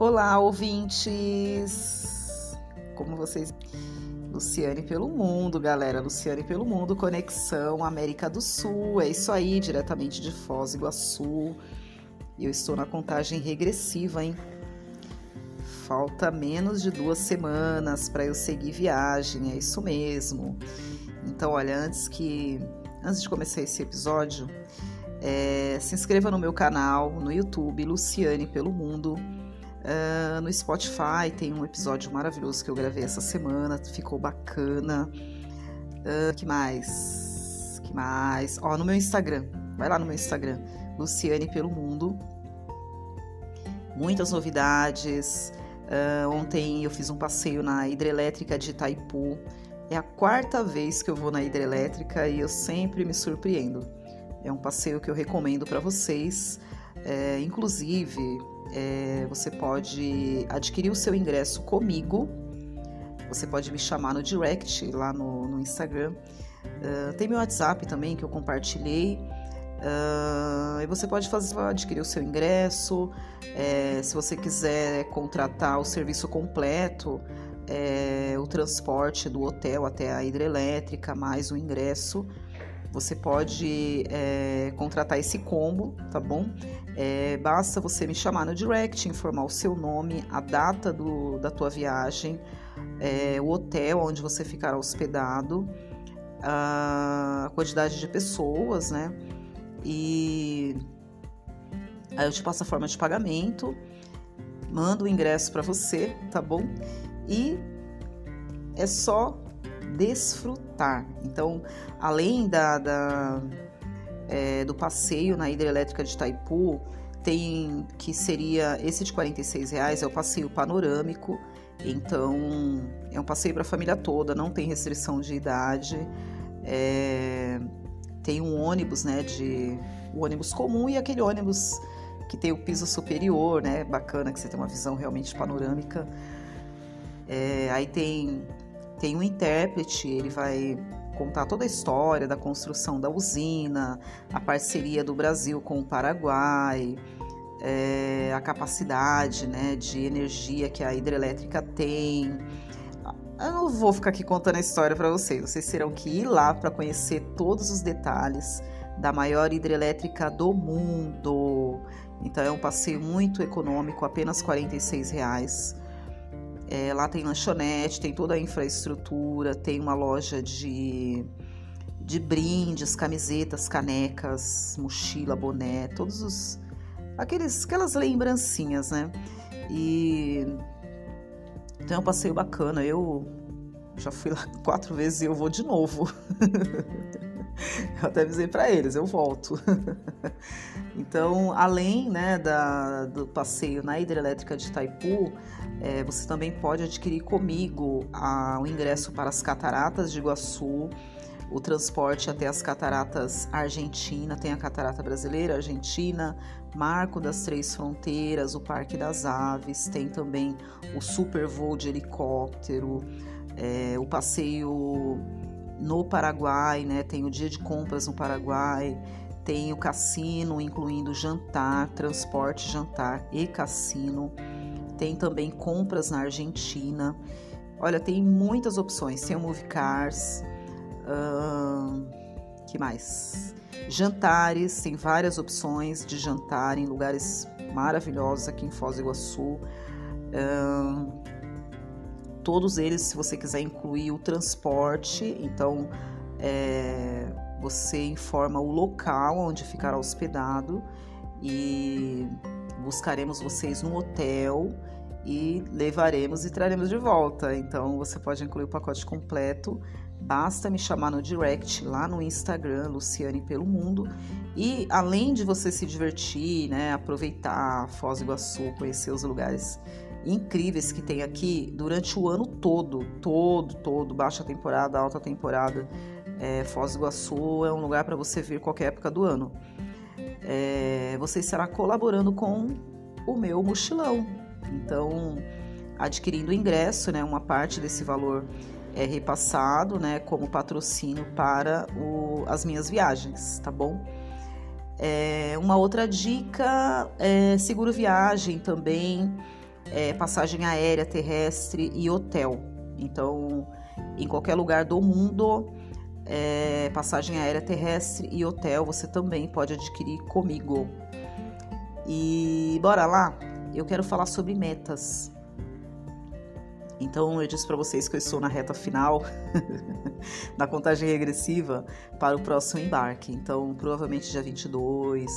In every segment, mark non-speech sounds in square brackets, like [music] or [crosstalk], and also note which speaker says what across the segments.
Speaker 1: Olá, ouvintes! Como vocês. Luciane pelo mundo, galera. Luciane pelo mundo, Conexão América do Sul. É isso aí, diretamente de Foz do Iguaçu. Eu estou na contagem regressiva, hein? Falta menos de duas semanas para eu seguir viagem, é isso mesmo. Então, olha, antes que. Antes de começar esse episódio, é, se inscreva no meu canal no YouTube, Luciane pelo Mundo. Uh, no Spotify tem um episódio maravilhoso que eu gravei essa semana, ficou bacana. Uh, que mais? Que mais? Ó, no meu Instagram, vai lá no meu Instagram, Luciane pelo Mundo. Muitas novidades. Uh, ontem eu fiz um passeio na hidrelétrica de Itaipu. É a quarta vez que eu vou na hidrelétrica e eu sempre me surpreendo. É um passeio que eu recomendo para vocês. É, inclusive, é, você pode adquirir o seu ingresso comigo. Você pode me chamar no direct lá no, no Instagram. Uh, tem meu WhatsApp também que eu compartilhei. Uh, e você pode fazer, adquirir o seu ingresso. É, se você quiser contratar o serviço completo, é, o transporte do hotel até a hidrelétrica, mais o ingresso você pode é, contratar esse combo, tá bom? É, basta você me chamar no direct, informar o seu nome, a data do, da tua viagem, é, o hotel onde você ficará hospedado, a quantidade de pessoas, né? E aí eu te passo a forma de pagamento, mando o ingresso para você, tá bom? E é só desfrutar. Então, além da, da é, do passeio na hidrelétrica de Itaipu, tem que seria esse de 46 reais é o passeio panorâmico. Então é um passeio para a família toda, não tem restrição de idade. É, tem um ônibus, né, de o ônibus comum e aquele ônibus que tem o piso superior, né, bacana que você tem uma visão realmente panorâmica. É, aí tem tem um intérprete, ele vai contar toda a história da construção da usina, a parceria do Brasil com o Paraguai, é, a capacidade né, de energia que a hidrelétrica tem. Eu não vou ficar aqui contando a história para vocês, vocês terão que ir lá para conhecer todos os detalhes da maior hidrelétrica do mundo. Então é um passeio muito econômico, apenas R$ reais. É, lá tem lanchonete, tem toda a infraestrutura, tem uma loja de, de brindes, camisetas, canecas, mochila, boné, todos os aqueles aquelas lembrancinhas, né? E tem um passeio bacana. Eu já fui lá [laughs] quatro vezes e eu vou de novo. [laughs] eu até avisei para eles, eu volto. [laughs] então, além né, da, do passeio na hidrelétrica de Itaipu, é, você também pode adquirir comigo a, o ingresso para as cataratas de Iguaçu, o transporte até as cataratas Argentina, tem a catarata brasileira, Argentina, Marco das Três Fronteiras, o Parque das Aves, tem também o super voo de helicóptero, é, o passeio no Paraguai, né? Tem o dia de compras no Paraguai, tem o cassino, incluindo jantar, transporte, jantar e cassino. Tem também compras na Argentina. Olha, tem muitas opções. Tem o Movie Cars. Hum, que mais? Jantares, tem várias opções de jantar em lugares maravilhosos aqui em Foz do Iguaçu. Hum, todos eles, se você quiser incluir o transporte, então é, você informa o local onde ficará hospedado e buscaremos vocês no hotel e levaremos e traremos de volta. Então você pode incluir o pacote completo. Basta me chamar no direct lá no Instagram, Luciane pelo Mundo. E além de você se divertir, né, aproveitar Foz do Iguaçu, conhecer os lugares incríveis que tem aqui durante o ano todo, todo, todo, baixa temporada, alta temporada. É, Foz do Iguaçu é um lugar para você vir qualquer época do ano é, você estará colaborando com o meu mochilão. Então, adquirindo o ingresso, né, uma parte desse valor é repassado, né, como patrocínio para o, as minhas viagens, tá bom? É, uma outra dica é seguro viagem também. é passagem aérea, terrestre e hotel. Então, em qualquer lugar do mundo, é, passagem aérea, terrestre e hotel você também pode adquirir comigo. E bora lá? Eu quero falar sobre metas. Então eu disse para vocês que eu estou na reta final [laughs] da contagem regressiva para o próximo embarque. Então, provavelmente dia 22,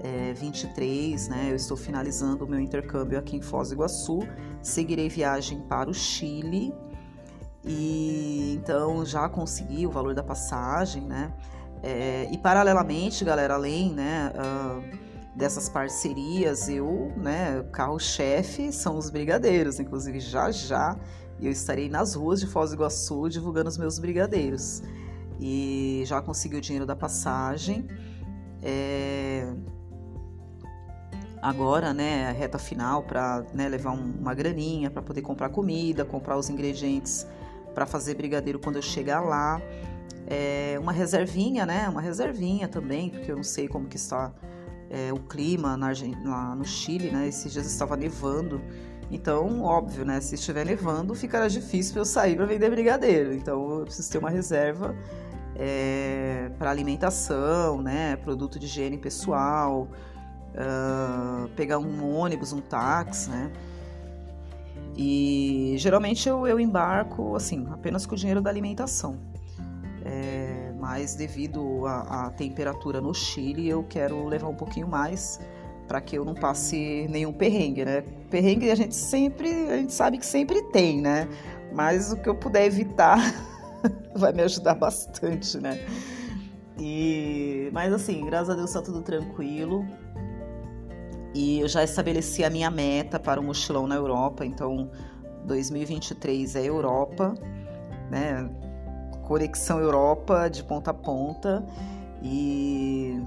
Speaker 1: é, 23, né? Eu estou finalizando o meu intercâmbio aqui em Foz do Iguaçu. Seguirei viagem para o Chile. E então já consegui o valor da passagem, né? É, e paralelamente, galera, além, né? Uh, dessas parcerias, eu, né, carro-chefe são os brigadeiros, inclusive já já eu estarei nas ruas de Foz do Iguaçu divulgando os meus brigadeiros. E já consegui o dinheiro da passagem. É... Agora, né, a reta final para né, levar um, uma graninha para poder comprar comida, comprar os ingredientes para fazer brigadeiro quando eu chegar lá. É uma reservinha, né? Uma reservinha também, porque eu não sei como que está é, o clima na, lá no Chile, né? Esses dias estava nevando. Então, óbvio, né? Se estiver nevando, ficará difícil eu sair para vender brigadeiro. Então, eu preciso ter uma reserva é, para alimentação, né? Produto de higiene pessoal, uh, pegar um ônibus, um táxi, né? E geralmente eu, eu embarco assim, apenas com o dinheiro da alimentação. É, mas devido à, temperatura no Chile, eu quero levar um pouquinho mais para que eu não passe nenhum perrengue, né? Perrengue a gente sempre, a gente sabe que sempre tem, né? Mas o que eu puder evitar [laughs] vai me ajudar bastante, né? E, mas assim, graças a Deus está tudo tranquilo. E eu já estabeleci a minha meta para o mochilão na Europa, então 2023 é Europa, né? Conexão Europa de ponta a ponta e,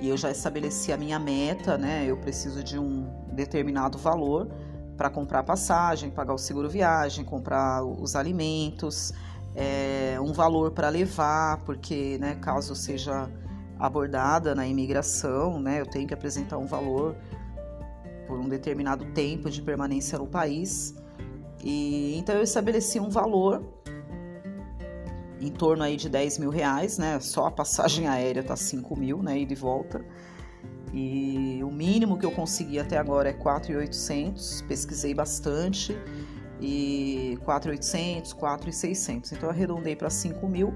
Speaker 1: e eu já estabeleci a minha meta, né? Eu preciso de um determinado valor para comprar passagem, pagar o seguro viagem, comprar os alimentos, é, um valor para levar, porque, né, caso seja abordada na imigração, né, eu tenho que apresentar um valor por um determinado tempo de permanência no país. E então eu estabeleci um valor em torno aí de 10 mil reais, né? Só a passagem aérea tá 5 mil, né? E de volta. E o mínimo que eu consegui até agora é 4,800. Pesquisei bastante. E 4,800, 4,600. Então arredondei para 5 mil.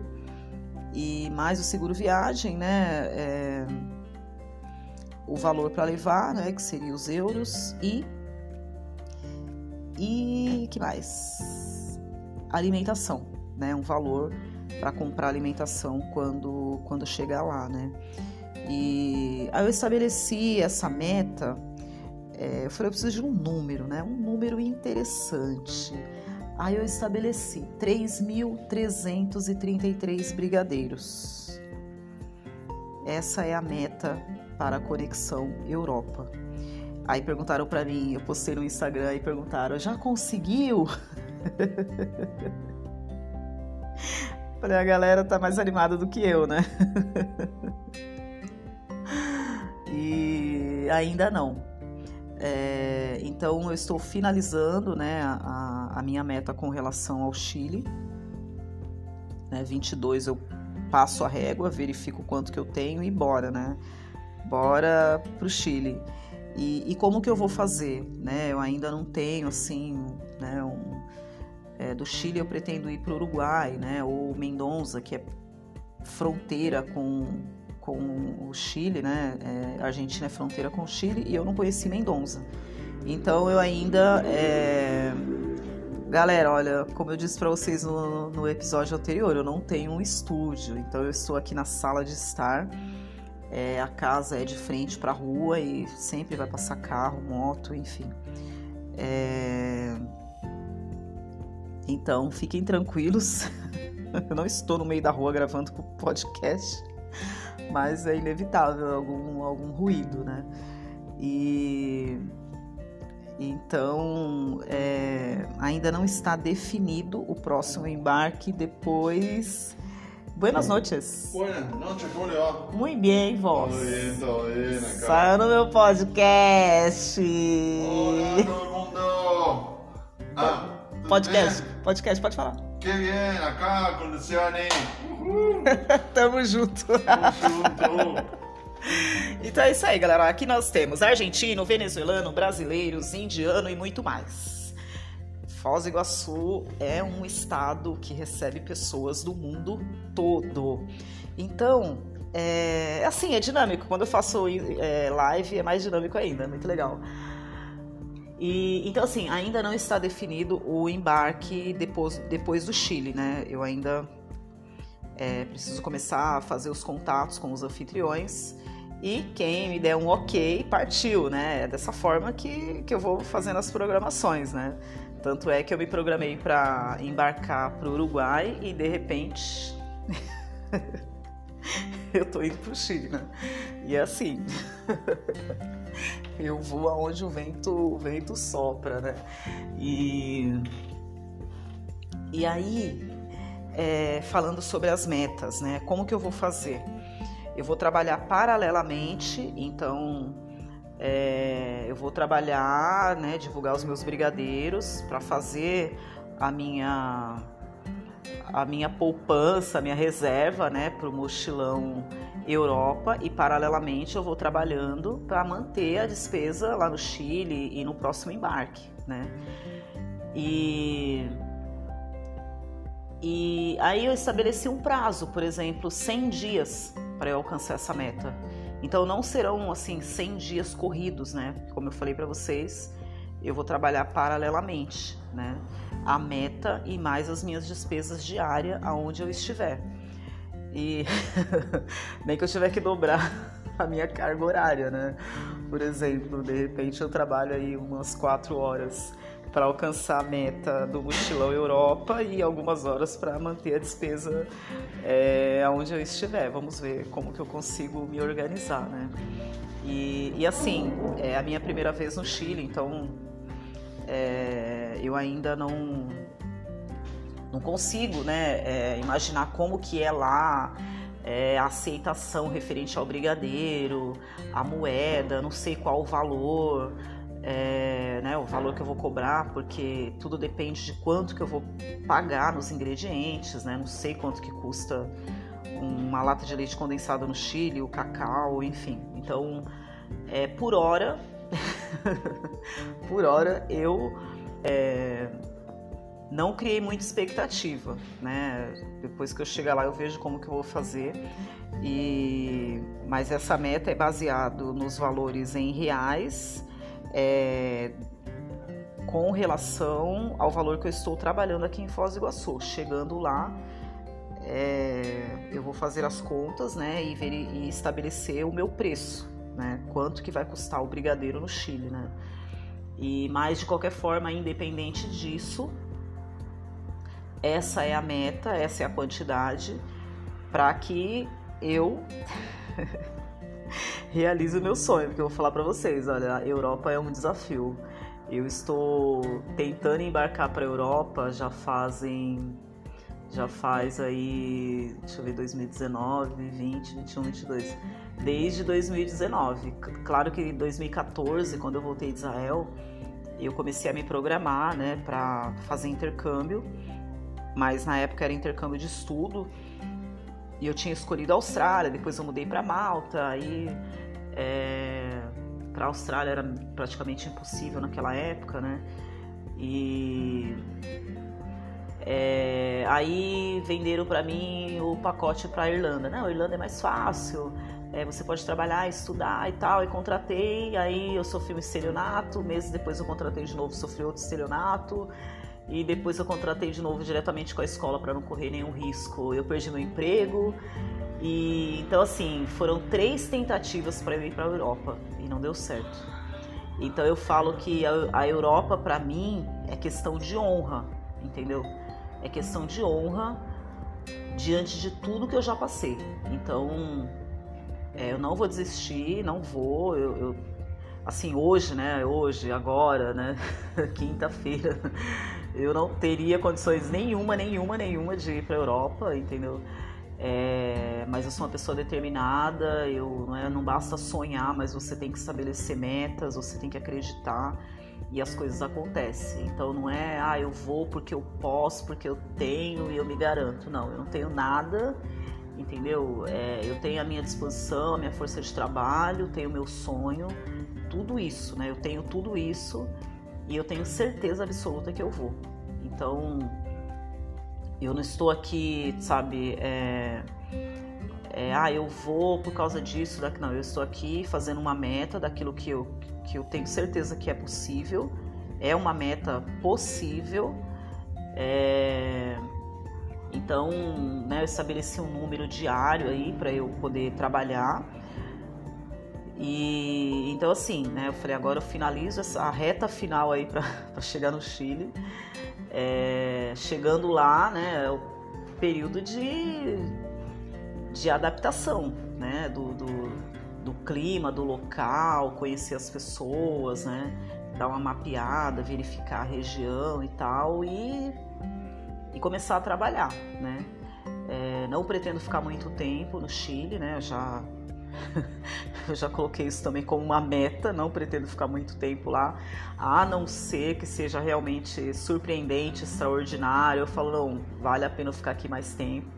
Speaker 1: E mais o seguro viagem, né? É... O valor para levar, né? Que seria os euros. E. E que mais? Alimentação, né? Um valor para comprar alimentação quando, quando chegar lá, né? E aí eu estabeleci essa meta, é, eu falei, eu preciso de um número, né? Um número interessante. Aí eu estabeleci 3.333 brigadeiros. Essa é a meta para a conexão Europa. Aí perguntaram para mim, eu postei no Instagram e perguntaram: já conseguiu? [laughs] Falei, a galera tá mais animada do que eu, né? [laughs] e ainda não. É, então eu estou finalizando né, a, a, minha meta com relação ao Chile. Né, 22 eu passo a régua, verifico quanto que eu tenho e bora, né? Bora pro Chile. E, e como que eu vou fazer? Né? Eu ainda não tenho assim, né, um, é, do Chile eu pretendo ir para o Uruguai, né? Ou Mendonça, que é fronteira com, com o Chile, né? É, Argentina é fronteira com o Chile e eu não conheci Mendonça. Então eu ainda. É... Galera, olha, como eu disse para vocês no, no, episódio anterior, eu não tenho um estúdio, então eu estou aqui na sala de estar. É, a casa é de frente para a rua e sempre vai passar carro, moto, enfim. É... Então, fiquem tranquilos. [laughs] Eu não estou no meio da rua gravando podcast, mas é inevitável algum, algum ruído, né? E então é, ainda não está definido o próximo embarque depois. Buenas noches.
Speaker 2: Buenas noches, va?
Speaker 1: Muito bem, vós. Saiu no meu podcast.
Speaker 2: Mundo.
Speaker 1: Podcast, podcast, pode falar.
Speaker 2: Que bien, acá con Luciane. Uhul. [laughs]
Speaker 1: Tamo junto.
Speaker 2: Tamo junto.
Speaker 1: Então é isso aí, galera. Aqui nós temos argentino, venezuelano, brasileiros, indiano e muito mais. Foz do Iguaçu é um estado que recebe pessoas do mundo todo. Então, é assim, é dinâmico. Quando eu faço é, live é mais dinâmico ainda, é muito legal. E, então, assim, ainda não está definido o embarque depois, depois do Chile, né? Eu ainda é, preciso começar a fazer os contatos com os anfitriões e quem me der um ok, partiu, né? É dessa forma que, que eu vou fazendo as programações, né? Tanto é que eu me programei para embarcar para o Uruguai e de repente [laughs] [laughs] eu tô indo pro Chile, né? E é assim. [laughs] eu vou aonde o vento, o vento sopra, né? E, e aí, é, falando sobre as metas, né? Como que eu vou fazer? Eu vou trabalhar paralelamente, então é, eu vou trabalhar, né, divulgar os meus brigadeiros para fazer a minha a minha poupança, a minha reserva, né, para o mochilão Europa e paralelamente eu vou trabalhando para manter a despesa lá no Chile e no próximo embarque, né? E e aí eu estabeleci um prazo, por exemplo, 100 dias para eu alcançar essa meta. Então não serão assim 100 dias corridos, né? Como eu falei para vocês, eu vou trabalhar paralelamente, né? A meta e mais as minhas despesas diárias aonde eu estiver. E [laughs] nem que eu tiver que dobrar [laughs] a minha carga horária, né? Por exemplo, de repente eu trabalho aí umas quatro horas para alcançar a meta do mochilão Europa e algumas horas para manter a despesa é, aonde eu estiver. Vamos ver como que eu consigo me organizar, né? E, e assim, é a minha primeira vez no Chile, então é, eu ainda não não consigo, né, é, imaginar como que é lá é, a aceitação referente ao brigadeiro, a moeda, não sei qual o valor é, né, o valor que eu vou cobrar, porque tudo depende de quanto que eu vou pagar nos ingredientes, né? Não sei quanto que custa uma lata de leite condensado no Chile, o cacau, enfim. Então, é, por hora, [laughs] por hora eu é, não criei muita expectativa, né? Depois que eu chegar lá eu vejo como que eu vou fazer. E mas essa meta é baseado nos valores em reais é, com relação ao valor que eu estou trabalhando aqui em Foz do Iguaçu. Chegando lá, é, eu vou fazer as contas né, e, ver, e estabelecer o meu preço, né, quanto que vai custar o brigadeiro no Chile. Né? E, mas, de qualquer forma, independente disso, essa é a meta, essa é a quantidade para que eu [laughs] realize o meu sonho, porque eu vou falar para vocês, olha, a Europa é um desafio. Eu estou tentando embarcar para a Europa já fazem já faz aí, deixa eu ver, 2019, 20, 21, 22. Desde 2019. Claro que em 2014, quando eu voltei de Israel, eu comecei a me programar, né, para fazer intercâmbio, mas na época era intercâmbio de estudo e eu tinha escolhido a Austrália, depois eu mudei para Malta, aí é, para a Austrália era praticamente impossível naquela época, né? E é, aí venderam para mim o pacote para Irlanda. Não, Irlanda é mais fácil, é, você pode trabalhar, estudar e tal. E contratei, aí eu sofri um estelionato, meses depois eu contratei de novo, sofri outro estelionato e depois eu contratei de novo diretamente com a escola para não correr nenhum risco. Eu perdi meu emprego e então assim foram três tentativas para eu ir para a Europa e não deu certo. Então eu falo que a, Europa para mim é questão de honra, entendeu? É questão de honra diante de tudo que eu já passei. Então é, eu não vou desistir, não vou. Eu, eu assim hoje, né? Hoje, agora, né? [laughs] Quinta-feira [laughs] eu não teria condições nenhuma, nenhuma, nenhuma de ir para a Europa, entendeu? É, mas eu sou uma pessoa determinada, eu, não, é, não basta sonhar, mas você tem que estabelecer metas, você tem que acreditar e as coisas acontecem. Então não é, ah, eu vou porque eu posso, porque eu tenho e eu me garanto. Não, eu não tenho nada, entendeu? É, eu tenho a minha disposição, a minha força de trabalho, tenho o meu sonho, tudo isso, né? Eu tenho tudo isso e eu tenho certeza absoluta que eu vou. Então eu não estou aqui, sabe, é, é, ah, eu vou por causa disso, daqui. não, eu estou aqui fazendo uma meta daquilo que eu, que eu tenho certeza que é possível, é uma meta possível, é, então, né, eu estabeleci um número diário aí para eu poder trabalhar. E então assim, né, eu falei agora eu finalizo essa reta final aí para [laughs] chegar no Chile. É, chegando lá, né, é o período de, de adaptação, né, do, do, do clima, do local, conhecer as pessoas, né, dar uma mapeada, verificar a região e tal e, e começar a trabalhar, né. É, não pretendo ficar muito tempo no Chile, né, já [laughs] eu já coloquei isso também como uma meta, não pretendo ficar muito tempo lá, a não ser que seja realmente surpreendente, extraordinário. Eu falo, não, vale a pena ficar aqui mais tempo,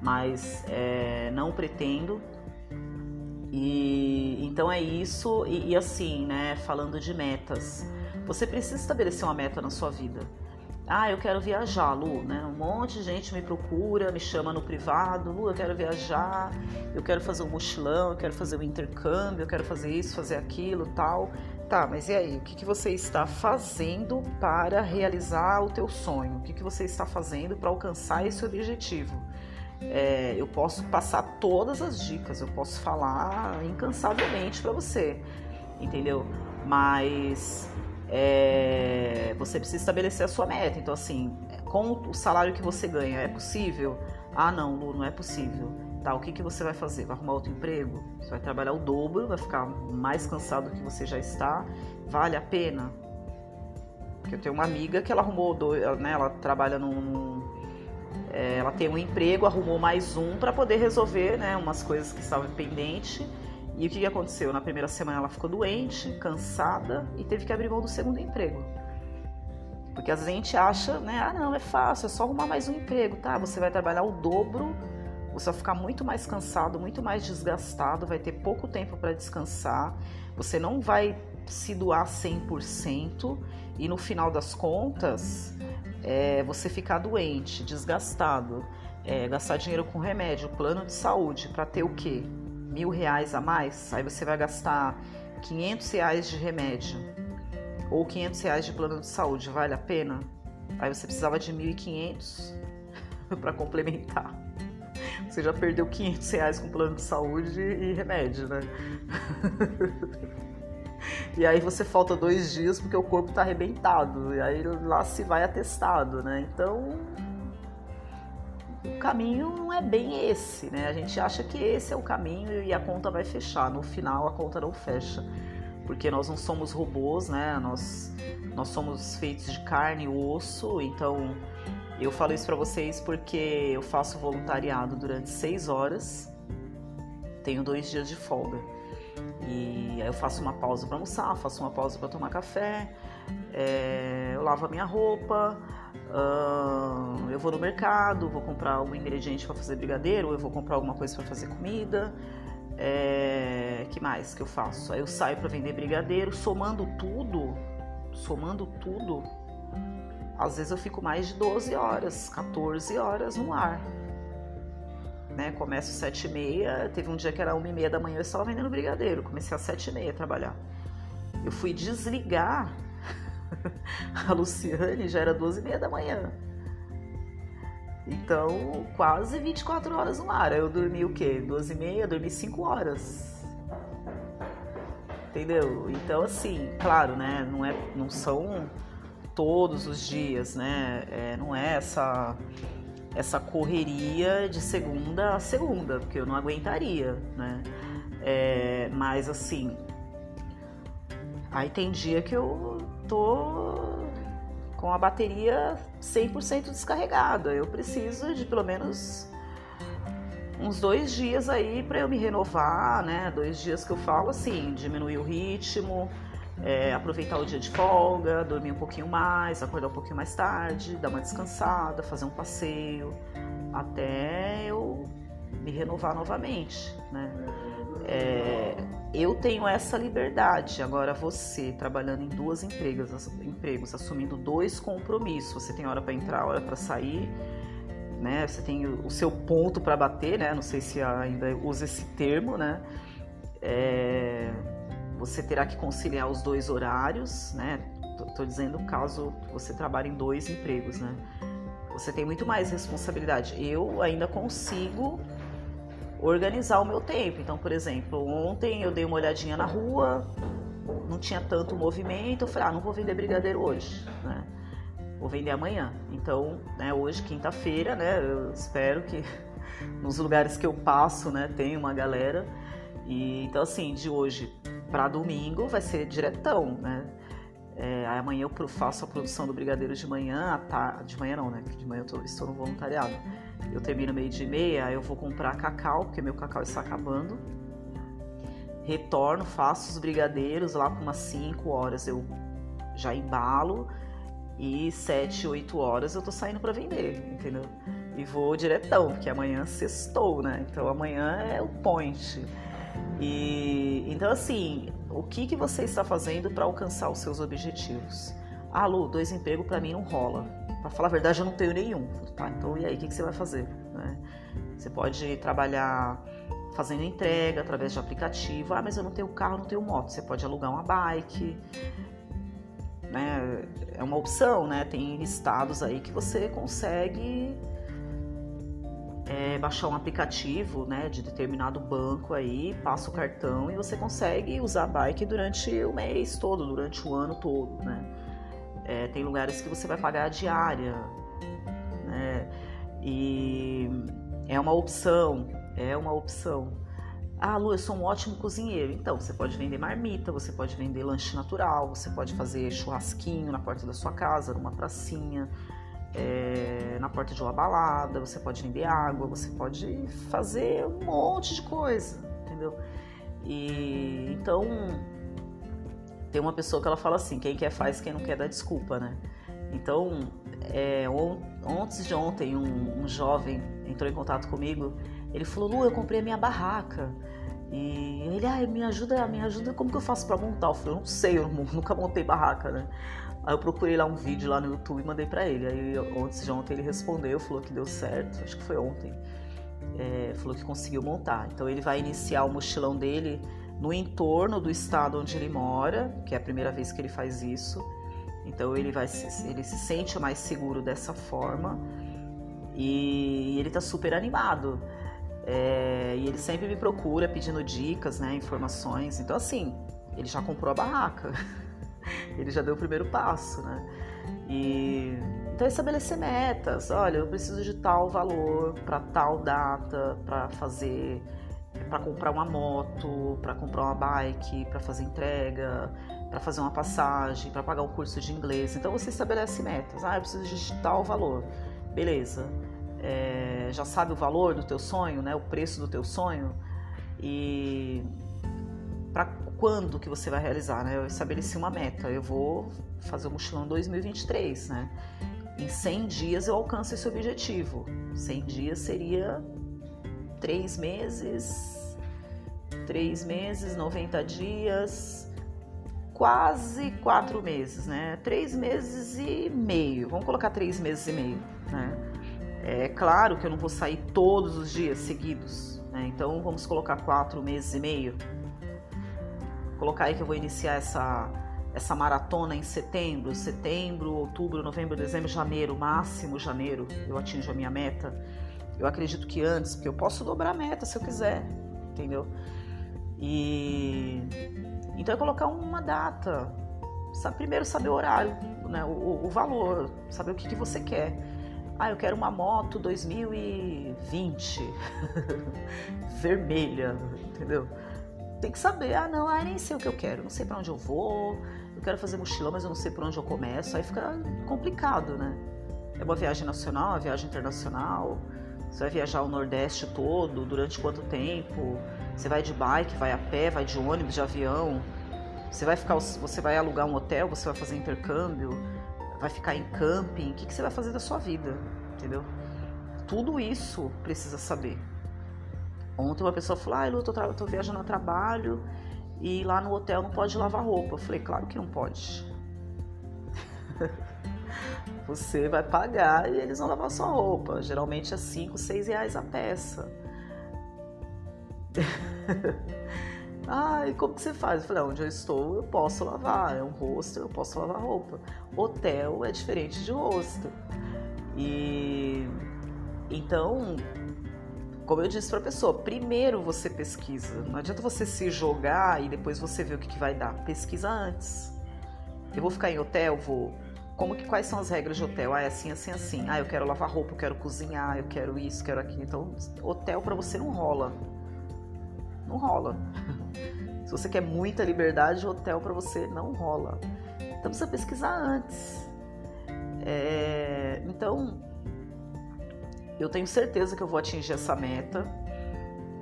Speaker 1: mas é, não pretendo. E então é isso, e, e assim, né, falando de metas, você precisa estabelecer uma meta na sua vida. Ah, eu quero viajar, Lu, né? Um monte de gente me procura, me chama no privado, Lu, eu quero viajar, eu quero fazer um mochilão, eu quero fazer um intercâmbio, eu quero fazer isso, fazer aquilo, tal. Tá, mas e aí? O que, que você está fazendo para realizar o teu sonho? O que, que você está fazendo para alcançar esse objetivo? É, eu posso passar todas as dicas, eu posso falar incansavelmente para você, entendeu? Mas é, você precisa estabelecer a sua meta. Então, assim, com o salário que você ganha, é possível? Ah, não, Lu, não é possível. Tá, o que, que você vai fazer? Vai arrumar outro emprego? Você vai trabalhar o dobro, vai ficar mais cansado do que você já está. Vale a pena? Porque eu tenho uma amiga que ela arrumou, né, ela trabalha num, é, ela tem um emprego, arrumou mais um para poder resolver né, umas coisas que estavam pendentes e o que aconteceu? Na primeira semana ela ficou doente, cansada e teve que abrir mão do segundo emprego. Porque às vezes a gente acha, né? Ah, não, é fácil, é só arrumar mais um emprego, tá? Você vai trabalhar o dobro, você vai ficar muito mais cansado, muito mais desgastado, vai ter pouco tempo para descansar, você não vai se doar 100% e no final das contas é, você ficar doente, desgastado, é, gastar dinheiro com remédio, plano de saúde, para ter o quê? Mil reais a mais, aí você vai gastar 500 reais de remédio ou 500 reais de plano de saúde, vale a pena? Aí você precisava de 1.500 [laughs] para complementar. Você já perdeu 500 reais com plano de saúde e remédio, né? [laughs] e aí você falta dois dias porque o corpo está arrebentado. E aí lá se vai atestado, né? Então o caminho não é bem esse, né? A gente acha que esse é o caminho e a conta vai fechar. No final, a conta não fecha, porque nós não somos robôs, né? Nós, nós somos feitos de carne e osso. Então, eu falo isso para vocês porque eu faço voluntariado durante seis horas, tenho dois dias de folga. E aí eu faço uma pausa para almoçar, faço uma pausa para tomar café, é, eu lavo a minha roupa, eu vou no mercado, vou comprar algum ingrediente para fazer brigadeiro, eu vou comprar alguma coisa para fazer comida. É, que mais que eu faço? Aí eu saio para vender brigadeiro, somando tudo, somando tudo. Às vezes eu fico mais de 12 horas, 14 horas no ar. Né? Começo às 7 e meia, teve um dia que era 1 e meia da manhã eu estava vendendo brigadeiro, comecei às 7 e meia a trabalhar. Eu fui desligar [laughs] a Luciane já era 12 e meia da manhã. Então, quase 24 horas no ar. Eu dormi o quê? 12 e meia, dormi 5 horas. Entendeu? Então, assim, claro, né? Não, é, não são todos os dias, né? É, não é essa, essa correria de segunda a segunda, porque eu não aguentaria, né? É, mas, assim, aí tem dia que eu tô com a bateria 100% descarregada. Eu preciso de pelo menos uns dois dias aí para eu me renovar, né? Dois dias que eu falo assim, diminuir o ritmo, é, aproveitar o dia de folga, dormir um pouquinho mais, acordar um pouquinho mais tarde, dar uma descansada, fazer um passeio, até eu me renovar novamente, né? É, eu tenho essa liberdade. Agora você trabalhando em duas empregos, empregos, assumindo dois compromissos. Você tem hora para entrar, hora para sair, né? Você tem o seu ponto para bater, né? Não sei se ainda usa esse termo, né? É, você terá que conciliar os dois horários, né? Tô dizendo caso você trabalhe em dois empregos, né? Você tem muito mais responsabilidade. Eu ainda consigo organizar o meu tempo. Então, por exemplo, ontem eu dei uma olhadinha na rua, não tinha tanto movimento, eu falei, ah, não vou vender brigadeiro hoje, né? Vou vender amanhã. Então, né, hoje, quinta-feira, né, eu espero que [laughs] nos lugares que eu passo, né, tem uma galera. E, então, assim, de hoje para domingo vai ser diretão, né? É, amanhã eu faço a produção do brigadeiro de manhã, tá, de manhã não, né? De manhã eu tô, estou no voluntariado. Eu termino meio de meia, eu vou comprar cacau, porque meu cacau está acabando. Retorno, faço os brigadeiros lá por umas 5 horas eu já embalo e 7, 8 horas eu tô saindo para vender, entendeu? E vou diretão, porque amanhã sextou, né? Então amanhã é o point. E então assim, o que que você está fazendo para alcançar os seus objetivos? Ah, Lu, dois empregos para mim não rola. Para falar a verdade, eu não tenho nenhum. Tá, então e aí, o que, que você vai fazer? Né? Você pode trabalhar fazendo entrega através de aplicativo. Ah, mas eu não tenho carro, não tenho moto. Você pode alugar uma bike. Né? É uma opção, né? Tem estados aí que você consegue é, baixar um aplicativo né, de determinado banco aí, passa o cartão e você consegue usar a bike durante o mês todo, durante o ano todo, né? É, tem lugares que você vai pagar a diária, né? E é uma opção, é uma opção. Ah, Lu, eu sou um ótimo cozinheiro. Então, você pode vender marmita, você pode vender lanche natural, você pode fazer churrasquinho na porta da sua casa, numa pracinha, é, na porta de uma balada, você pode vender água, você pode fazer um monte de coisa, entendeu? E então tem uma pessoa que ela fala assim, quem quer faz, quem não quer dá desculpa, né? Então, é, antes de ontem, um, um, jovem entrou em contato comigo. Ele falou: Lu, eu comprei a minha barraca. E ele, ah, me ajuda, me ajuda, como que eu faço para montar? Eu falei: não sei, eu [laughs] nunca montei barraca, né? Aí eu procurei lá um vídeo lá no YouTube e mandei para ele. Aí antes de ontem ele respondeu, falou que deu certo, acho que foi ontem. É, falou que conseguiu montar. Então ele vai iniciar o mochilão dele no entorno do estado onde ele mora, que é a primeira vez que ele faz isso. Então ele vai se, ele se sente mais seguro dessa forma e ele está super animado. É, e ele sempre me procura pedindo dicas, né, informações. Então assim, ele já comprou a barraca, [laughs] ele já deu o primeiro passo, né? E então estabelecer metas. Olha, eu preciso de tal valor para tal data para fazer, para comprar uma moto, para comprar uma bike, para fazer entrega, para fazer uma passagem, para pagar um curso de inglês. Então você estabelece metas. Ah, eu preciso de tal valor. Beleza. É, já sabe o valor do teu sonho, né? O preço do teu sonho e para quando que você vai realizar, né? Eu estabeleci uma meta. Eu vou fazer o mochilão 2023, né? Em 100 dias eu alcanço esse objetivo. 100 dias seria 3 meses, 3 meses, 90 dias, quase quatro meses, né? Três meses e meio. Vamos colocar três meses e meio, né? É claro que eu não vou sair todos os dias seguidos, né? Então vamos colocar quatro meses e meio. Vou colocar aí que eu vou iniciar essa essa maratona em setembro, setembro, outubro, novembro, dezembro, janeiro, máximo janeiro, eu atinjo a minha meta. Eu acredito que antes, porque eu posso dobrar a meta se eu quiser, entendeu? E então é colocar uma data. Sabe, primeiro saber o horário, né? o, o valor, saber o que, que você quer. Ah, eu quero uma moto 2020 [laughs] vermelha, entendeu? Tem que saber, ah não, ah, nem sei o que eu quero, não sei para onde eu vou, eu quero fazer mochilão, mas eu não sei por onde eu começo, aí fica complicado, né? É uma viagem nacional, uma viagem internacional, Você vai viajar o Nordeste todo, durante quanto tempo? Você vai de bike, vai a pé, vai de ônibus, de avião? Você vai ficar, você vai alugar um hotel, você vai fazer intercâmbio, vai ficar em camping? O que, você vai fazer da sua vida? Entendeu? Tudo isso precisa saber. Ontem uma pessoa falou: Ah, Lu, eu tô, tô viajando a trabalho e lá no hotel não pode lavar roupa. Eu falei: Claro que não pode. [laughs] Você vai pagar e eles vão lavar sua roupa. Geralmente é 5, 6 reais a peça. [laughs] ah, e como que você faz? Eu falei, onde eu estou eu posso lavar. É um hostel, eu posso lavar roupa. Hotel é diferente de hostel. E então, como eu disse para a pessoa, primeiro você pesquisa. Não adianta você se jogar e depois você ver o que, que vai dar. Pesquisa antes. Eu vou ficar em hotel, vou como que quais são as regras de hotel? Ah, é assim, assim, assim. Ah, eu quero lavar roupa, eu quero cozinhar, eu quero isso, quero aquilo. Então, hotel para você não rola. Não rola. [laughs] Se você quer muita liberdade, hotel para você não rola. Então precisa pesquisar antes. É... Então, eu tenho certeza que eu vou atingir essa meta.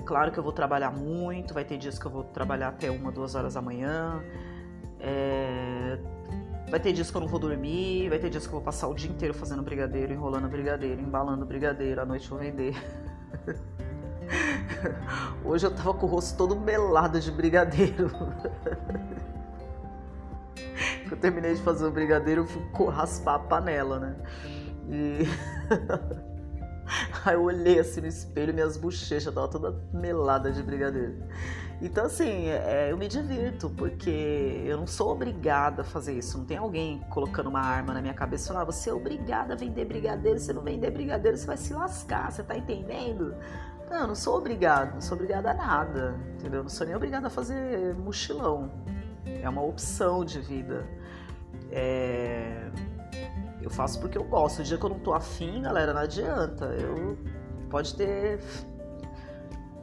Speaker 1: Claro que eu vou trabalhar muito, vai ter dias que eu vou trabalhar até uma, duas horas da manhã. É Vai ter dias que eu não vou dormir, vai ter dias que eu vou passar o dia inteiro fazendo brigadeiro, enrolando brigadeiro, embalando brigadeiro, à noite eu vou vender. [laughs] Hoje eu tava com o rosto todo melado de brigadeiro. [laughs] eu terminei de fazer o brigadeiro, eu fui raspar a panela, né? E. [laughs] Aí eu olhei assim no espelho, minhas bochechas tava toda melada de brigadeiro. Então, assim, é, eu me divirto, porque eu não sou obrigada a fazer isso. Não tem alguém colocando uma arma na minha cabeça e falando, ah, você é obrigada a vender brigadeiro, se não vender brigadeiro, você vai se lascar, você tá entendendo? Não, eu não sou obrigada, não sou obrigada a nada, entendeu? Não sou nem obrigada a fazer mochilão. É uma opção de vida. É... Eu faço porque eu gosto. O dia que eu não tô afim, galera, não adianta. Eu pode ter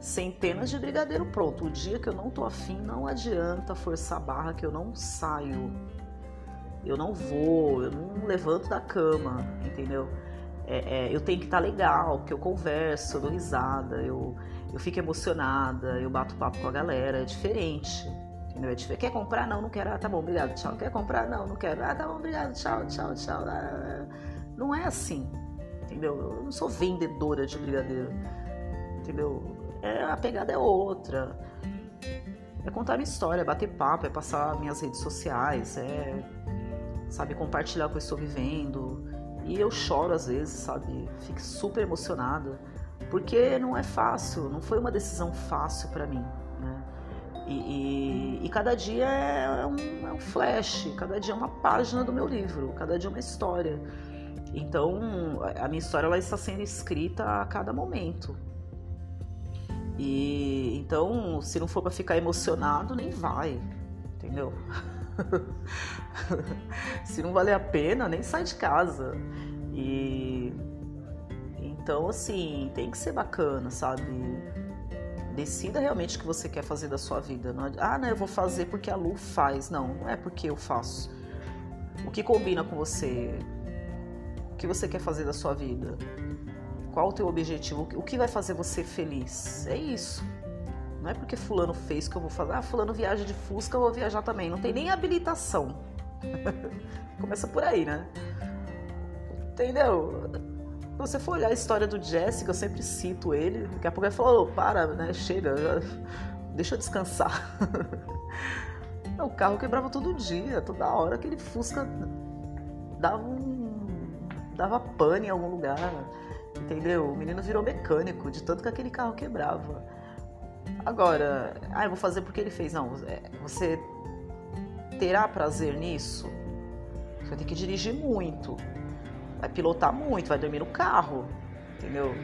Speaker 1: centenas de brigadeiro pronto. O dia que eu não tô afim, não adianta forçar a barra que eu não saio. Eu não vou, eu não levanto da cama, entendeu? É, é, eu tenho que estar tá legal, porque eu converso, eu dou risada, eu, eu fico emocionada, eu bato papo com a galera, é diferente. Entendeu? É diferente. Quer comprar? Não, não quero. Ah, tá bom, obrigado, tchau. Quer comprar? Não, não quero. Ah, tá bom, obrigado, tchau, tchau, tchau. Ah, não é assim, entendeu? Eu não sou vendedora de brigadeiro, entendeu? É, a pegada é outra. É contar minha história, é bater papo, é passar minhas redes sociais, é, sabe, compartilhar o que eu estou vivendo. E eu choro às vezes, sabe, fico super emocionada, porque não é fácil, não foi uma decisão fácil para mim, né? E, e, e, cada dia é um, é um flash, cada dia é uma página do meu livro, cada dia é uma história. Então, a minha história ela está sendo escrita a cada momento, e então, se não for para ficar emocionado, nem vai, entendeu? [laughs] se não valer a pena, nem sai de casa. E então, assim, tem que ser bacana, sabe? Decida realmente o que você quer fazer da sua vida. Não, ah, não, eu vou fazer porque a Lu faz. Não, não é porque eu faço. O que combina com você? O que você quer fazer da sua vida? Qual o teu objetivo? O que vai fazer você feliz? É isso. Não é porque fulano fez que eu vou fazer. Ah, fulano viaja de Fusca, eu vou viajar também. Não tem nem habilitação. [laughs] Começa por aí, né? Entendeu? Se você for olhar a história do Jessica, eu sempre cito ele. Daqui a pouco ele falou, oh, para, né? Chega, já... [laughs] deixa eu descansar. [laughs] o carro quebrava todo dia, toda hora. Aquele Fusca dava um... dava pane em algum lugar. Entendeu? O menino virou mecânico de tanto que aquele carro quebrava. Agora, ah, eu vou fazer porque ele fez. Não, é, você terá prazer nisso? Você vai ter que dirigir muito, vai pilotar muito, vai dormir no carro, entendeu?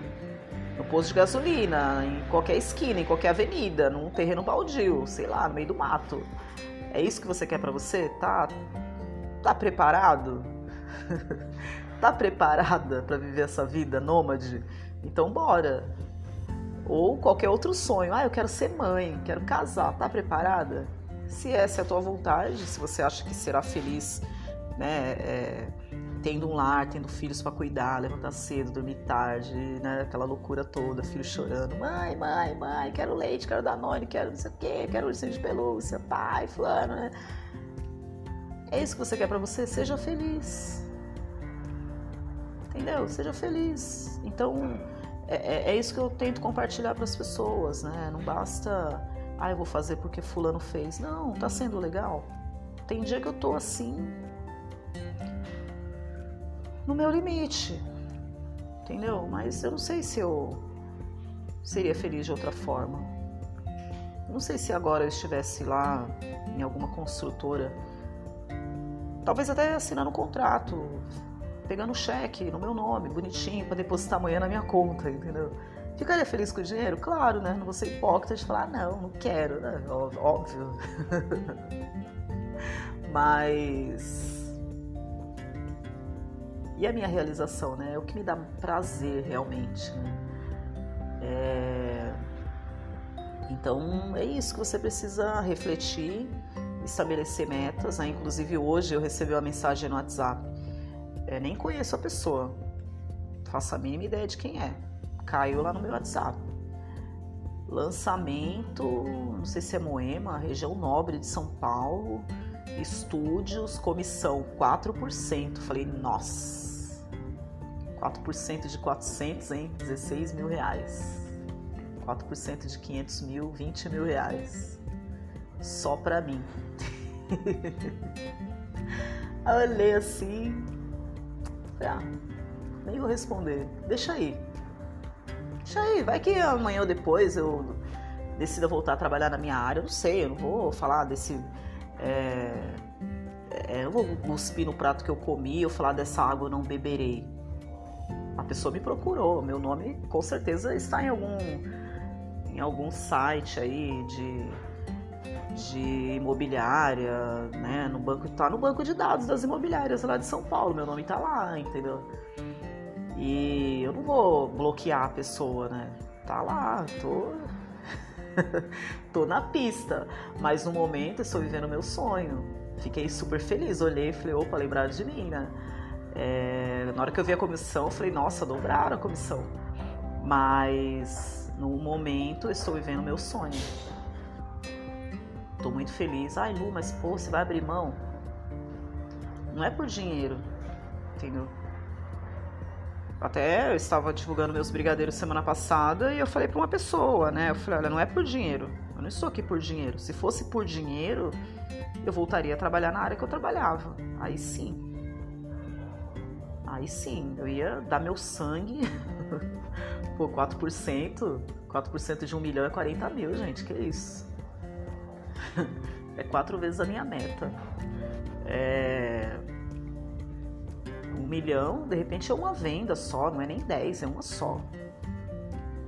Speaker 1: No posto de gasolina, em qualquer esquina, em qualquer avenida, num terreno baldio, sei lá, no meio do mato. É isso que você quer para você? Tá, tá preparado? [laughs] Tá preparada para viver essa vida nômade? Então bora. Ou qualquer outro sonho. Ah, eu quero ser mãe, quero casar. Tá preparada? Se essa é a tua vontade, se você acha que será feliz, né, é, tendo um lar, tendo filhos para cuidar, levantar cedo, dormir tarde, né? Aquela loucura toda, filho chorando, mãe, mãe, mãe, quero leite, quero Danone, quero não sei o quê, quero ursinho de pelúcia, pai, fulano, né? É isso que você quer para você? Seja feliz. Entendeu? Seja feliz. Então, é, é, é isso que eu tento compartilhar para as pessoas, né? Não basta, ah, eu vou fazer porque fulano fez. Não, tá sendo legal. Tem dia que eu tô assim, no meu limite, entendeu? Mas eu não sei se eu seria feliz de outra forma. Não sei se agora eu estivesse lá em alguma construtora, talvez até assinando um contrato, pegando cheque no meu nome, bonitinho, para depositar amanhã na minha conta, entendeu? Ficaria feliz com o dinheiro? Claro, né? Não vou ser hipócrita de falar, não, não quero, né? Óbvio. [laughs] Mas e a minha realização, né? É o que me dá prazer realmente. Né? É... Então é isso que você precisa refletir, estabelecer metas. Né? Inclusive hoje eu recebi uma mensagem no WhatsApp. É, nem conheço a pessoa, faço a mínima ideia de quem é. Caiu lá no meu WhatsApp. Lançamento, não sei se é Moema, região nobre de São Paulo estúdios, comissão 4%. Falei, nossa, 4% de 400, hein? 16 mil reais. 4% de 500 mil, 20 mil reais. Só pra mim. [laughs] olhei assim, ah, nem vou responder. Deixa aí. Deixa aí, vai que amanhã ou depois eu decida voltar a trabalhar na minha área. Eu não sei, eu não vou falar desse é, é, eu vou cuspir no prato que eu comi, eu falar dessa água eu não beberei. A pessoa me procurou, meu nome com certeza está em algum em algum site aí de, de imobiliária, né? No banco, tá no banco de dados das imobiliárias lá de São Paulo, meu nome tá lá, entendeu? E eu não vou bloquear a pessoa, né? Tá lá, tô [laughs] tô na pista, mas no momento estou vivendo meu sonho. Fiquei super feliz, olhei e falei, opa, lembraram de mim, né? É, na hora que eu vi a comissão, eu falei, nossa, dobraram a comissão. Mas no momento estou vivendo meu sonho. Tô muito feliz. Ai, Lu, mas pô, você vai abrir mão? Não é por dinheiro, entendeu? Até eu estava divulgando meus brigadeiros semana passada e eu falei para uma pessoa, né? Eu falei, olha, não é por dinheiro. Eu não estou aqui por dinheiro. Se fosse por dinheiro, eu voltaria a trabalhar na área que eu trabalhava. Aí sim. Aí sim, eu ia dar meu sangue. [laughs] Pô, 4%, 4% de um milhão é 40 mil, gente, que isso? [laughs] é quatro vezes a minha meta. É um milhão, de repente é uma venda só, não é nem 10, é uma só.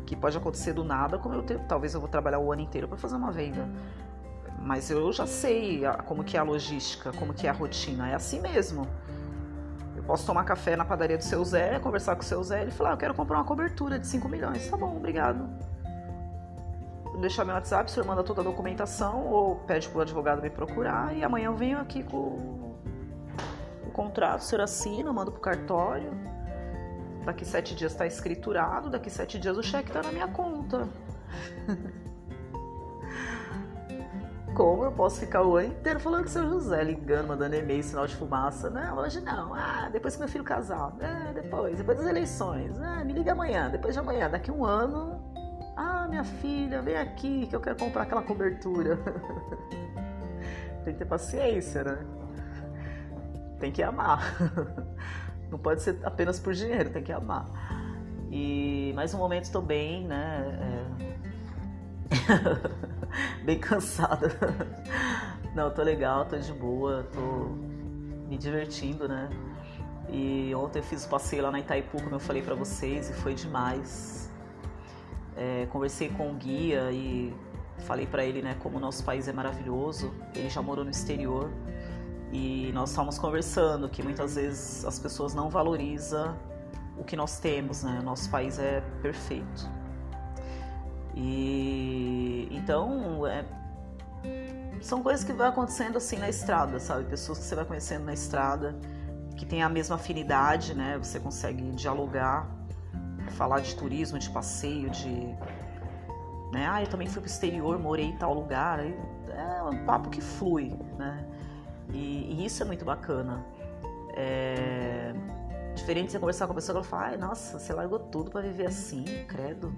Speaker 1: Que pode acontecer do nada, como eu tenho, talvez eu vou trabalhar o ano inteiro para fazer uma venda. Mas eu já sei como que é a logística, como que é a rotina, é assim mesmo. Eu posso tomar café na padaria do seu Zé, conversar com o seu Zé, ele falar, ah, eu quero comprar uma cobertura de 5 milhões. Tá bom, obrigado. Deixar meu WhatsApp, o senhor manda toda a documentação ou pede pro advogado me procurar e amanhã eu venho aqui com contrato, o senhor assina, manda pro cartório. Daqui sete dias está escriturado, daqui sete dias o cheque está na minha conta. [laughs] Como eu posso ficar o ano inteiro falando com o seu José, ligando, mandando e-mail, sinal de fumaça? Não, hoje não. Ah, depois que meu filho casar. É, depois, depois das eleições. Ah, me liga amanhã, depois de amanhã. Daqui um ano. Ah, minha filha, vem aqui que eu quero comprar aquela cobertura. [laughs] Tem que ter paciência, né? tem que amar. [laughs] Não pode ser apenas por dinheiro, tem que amar. E mais um momento estou bem, né? É... [laughs] bem cansada. Não, tô legal, tô de boa, tô me divertindo, né? E ontem eu fiz o passeio lá na Itaipu, como eu falei para vocês, e foi demais. É, conversei com o guia e falei para ele, né, como o nosso país é maravilhoso. Ele já morou no exterior e nós estávamos conversando que muitas vezes as pessoas não valorizam o que nós temos, né? Nosso país é perfeito. E então é, são coisas que vão acontecendo assim na estrada, sabe? Pessoas que você vai conhecendo na estrada que tem a mesma afinidade, né? Você consegue dialogar, falar de turismo, de passeio, de. Né? Ah, eu também fui pro exterior, morei em tal lugar. É um papo que flui, né? E, e isso é muito bacana. É... Diferente de você conversar com a pessoa que ela fala, ai, nossa, você largou tudo para viver assim, credo.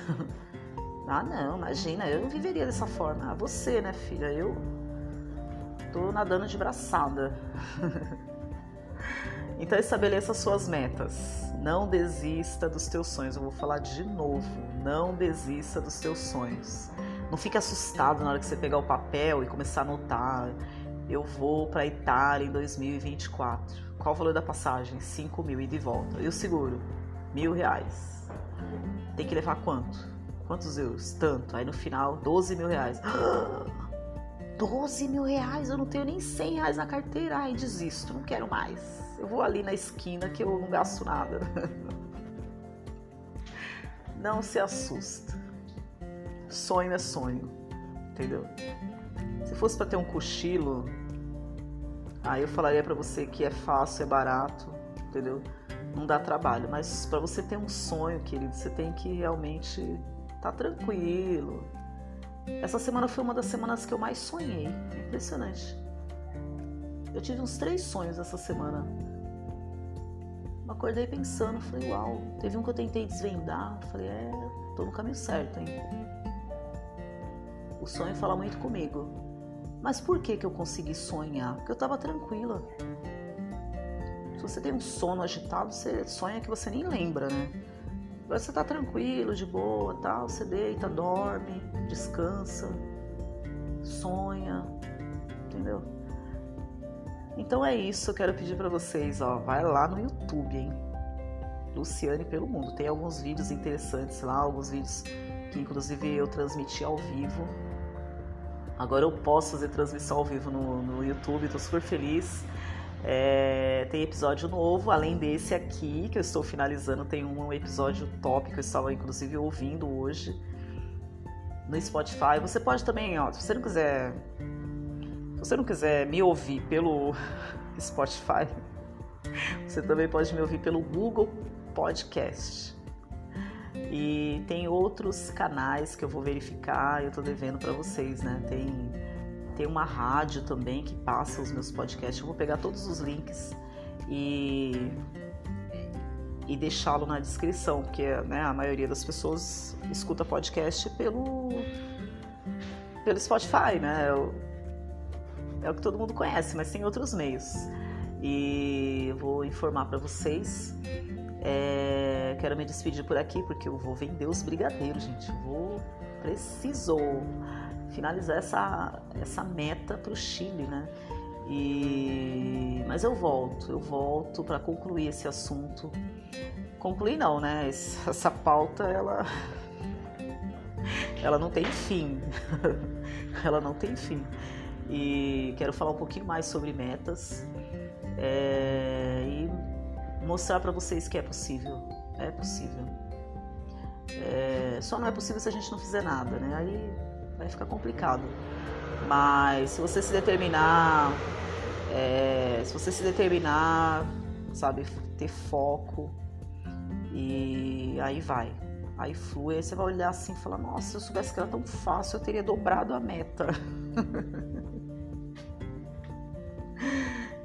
Speaker 1: [laughs] ah, não, imagina, eu não viveria dessa forma. Ah, você, né, filha? Eu tô nadando de braçada. [laughs] então estabeleça suas metas. Não desista dos teus sonhos. Eu vou falar de novo. Não desista dos teus sonhos. Não fique assustado na hora que você pegar o papel e começar a anotar. Eu vou para Itália em 2024. Qual o valor da passagem? 5 mil e de volta. E o seguro? Mil reais. Tem que levar quanto? Quantos euros? Tanto. Aí no final, 12 mil reais. [gasps] 12 mil reais? Eu não tenho nem 100 reais na carteira. Ai, desisto, não quero mais. Eu vou ali na esquina que eu não gasto nada. [laughs] Não se assusta. Sonho é sonho, entendeu? Se fosse para ter um cochilo, aí eu falaria para você que é fácil, é barato, entendeu? Não dá trabalho, mas para você ter um sonho, querido, você tem que realmente estar tá tranquilo. Essa semana foi uma das semanas que eu mais sonhei, impressionante. Eu tive uns três sonhos essa semana. Acordei pensando, falei, uau, teve um que eu tentei desvendar, falei, é, tô no caminho certo, hein? O sonho fala muito comigo. Mas por que, que eu consegui sonhar? Porque eu estava tranquila. Se você tem um sono agitado, você sonha que você nem lembra, né? Agora você tá tranquilo, de boa, tal, você deita, dorme, descansa, sonha, entendeu? Então é isso, eu quero pedir para vocês, ó, vai lá no YouTube, hein? Luciane pelo mundo. Tem alguns vídeos interessantes lá, alguns vídeos que inclusive eu transmiti ao vivo Agora eu posso fazer transmissão ao vivo no, no YouTube, estou super feliz. É, tem episódio novo, além desse aqui que eu estou finalizando, tem um episódio top que eu estava inclusive ouvindo hoje no Spotify. Você pode também, ó, se você não quiser, se você não quiser me ouvir pelo [laughs] Spotify, você também pode me ouvir pelo Google Podcast. E tem outros canais que eu vou verificar, eu tô devendo para vocês, né? Tem, tem uma rádio também que passa os meus podcasts. Eu vou pegar todos os links e, e deixá-lo na descrição, porque né, a maioria das pessoas escuta podcast pelo, pelo Spotify, né? É o que todo mundo conhece, mas tem outros meios. E vou informar para vocês é, quero me despedir por aqui porque eu vou vender os brigadeiros, gente. Vou precisou finalizar essa, essa meta para o Chile, né? E mas eu volto, eu volto para concluir esse assunto. Concluir não, né? Essa pauta ela ela não tem fim. [laughs] ela não tem fim. E quero falar um pouquinho mais sobre metas. É, e mostrar para vocês que é possível. É possível. É, só não é possível se a gente não fizer nada, né? Aí vai ficar complicado. Mas se você se determinar, é, se você se determinar, sabe, ter foco e aí vai. Aí flui, aí você vai olhar assim e falar, nossa, se eu soubesse que era tão fácil, eu teria dobrado a meta. [laughs]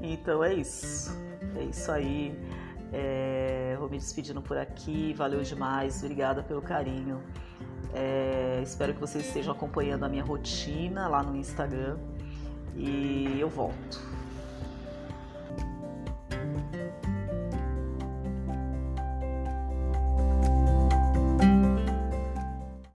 Speaker 1: então é isso. É isso aí. É, vou me despedindo por aqui. Valeu demais, obrigada pelo carinho. É, espero que vocês estejam acompanhando a minha rotina lá no Instagram e eu volto.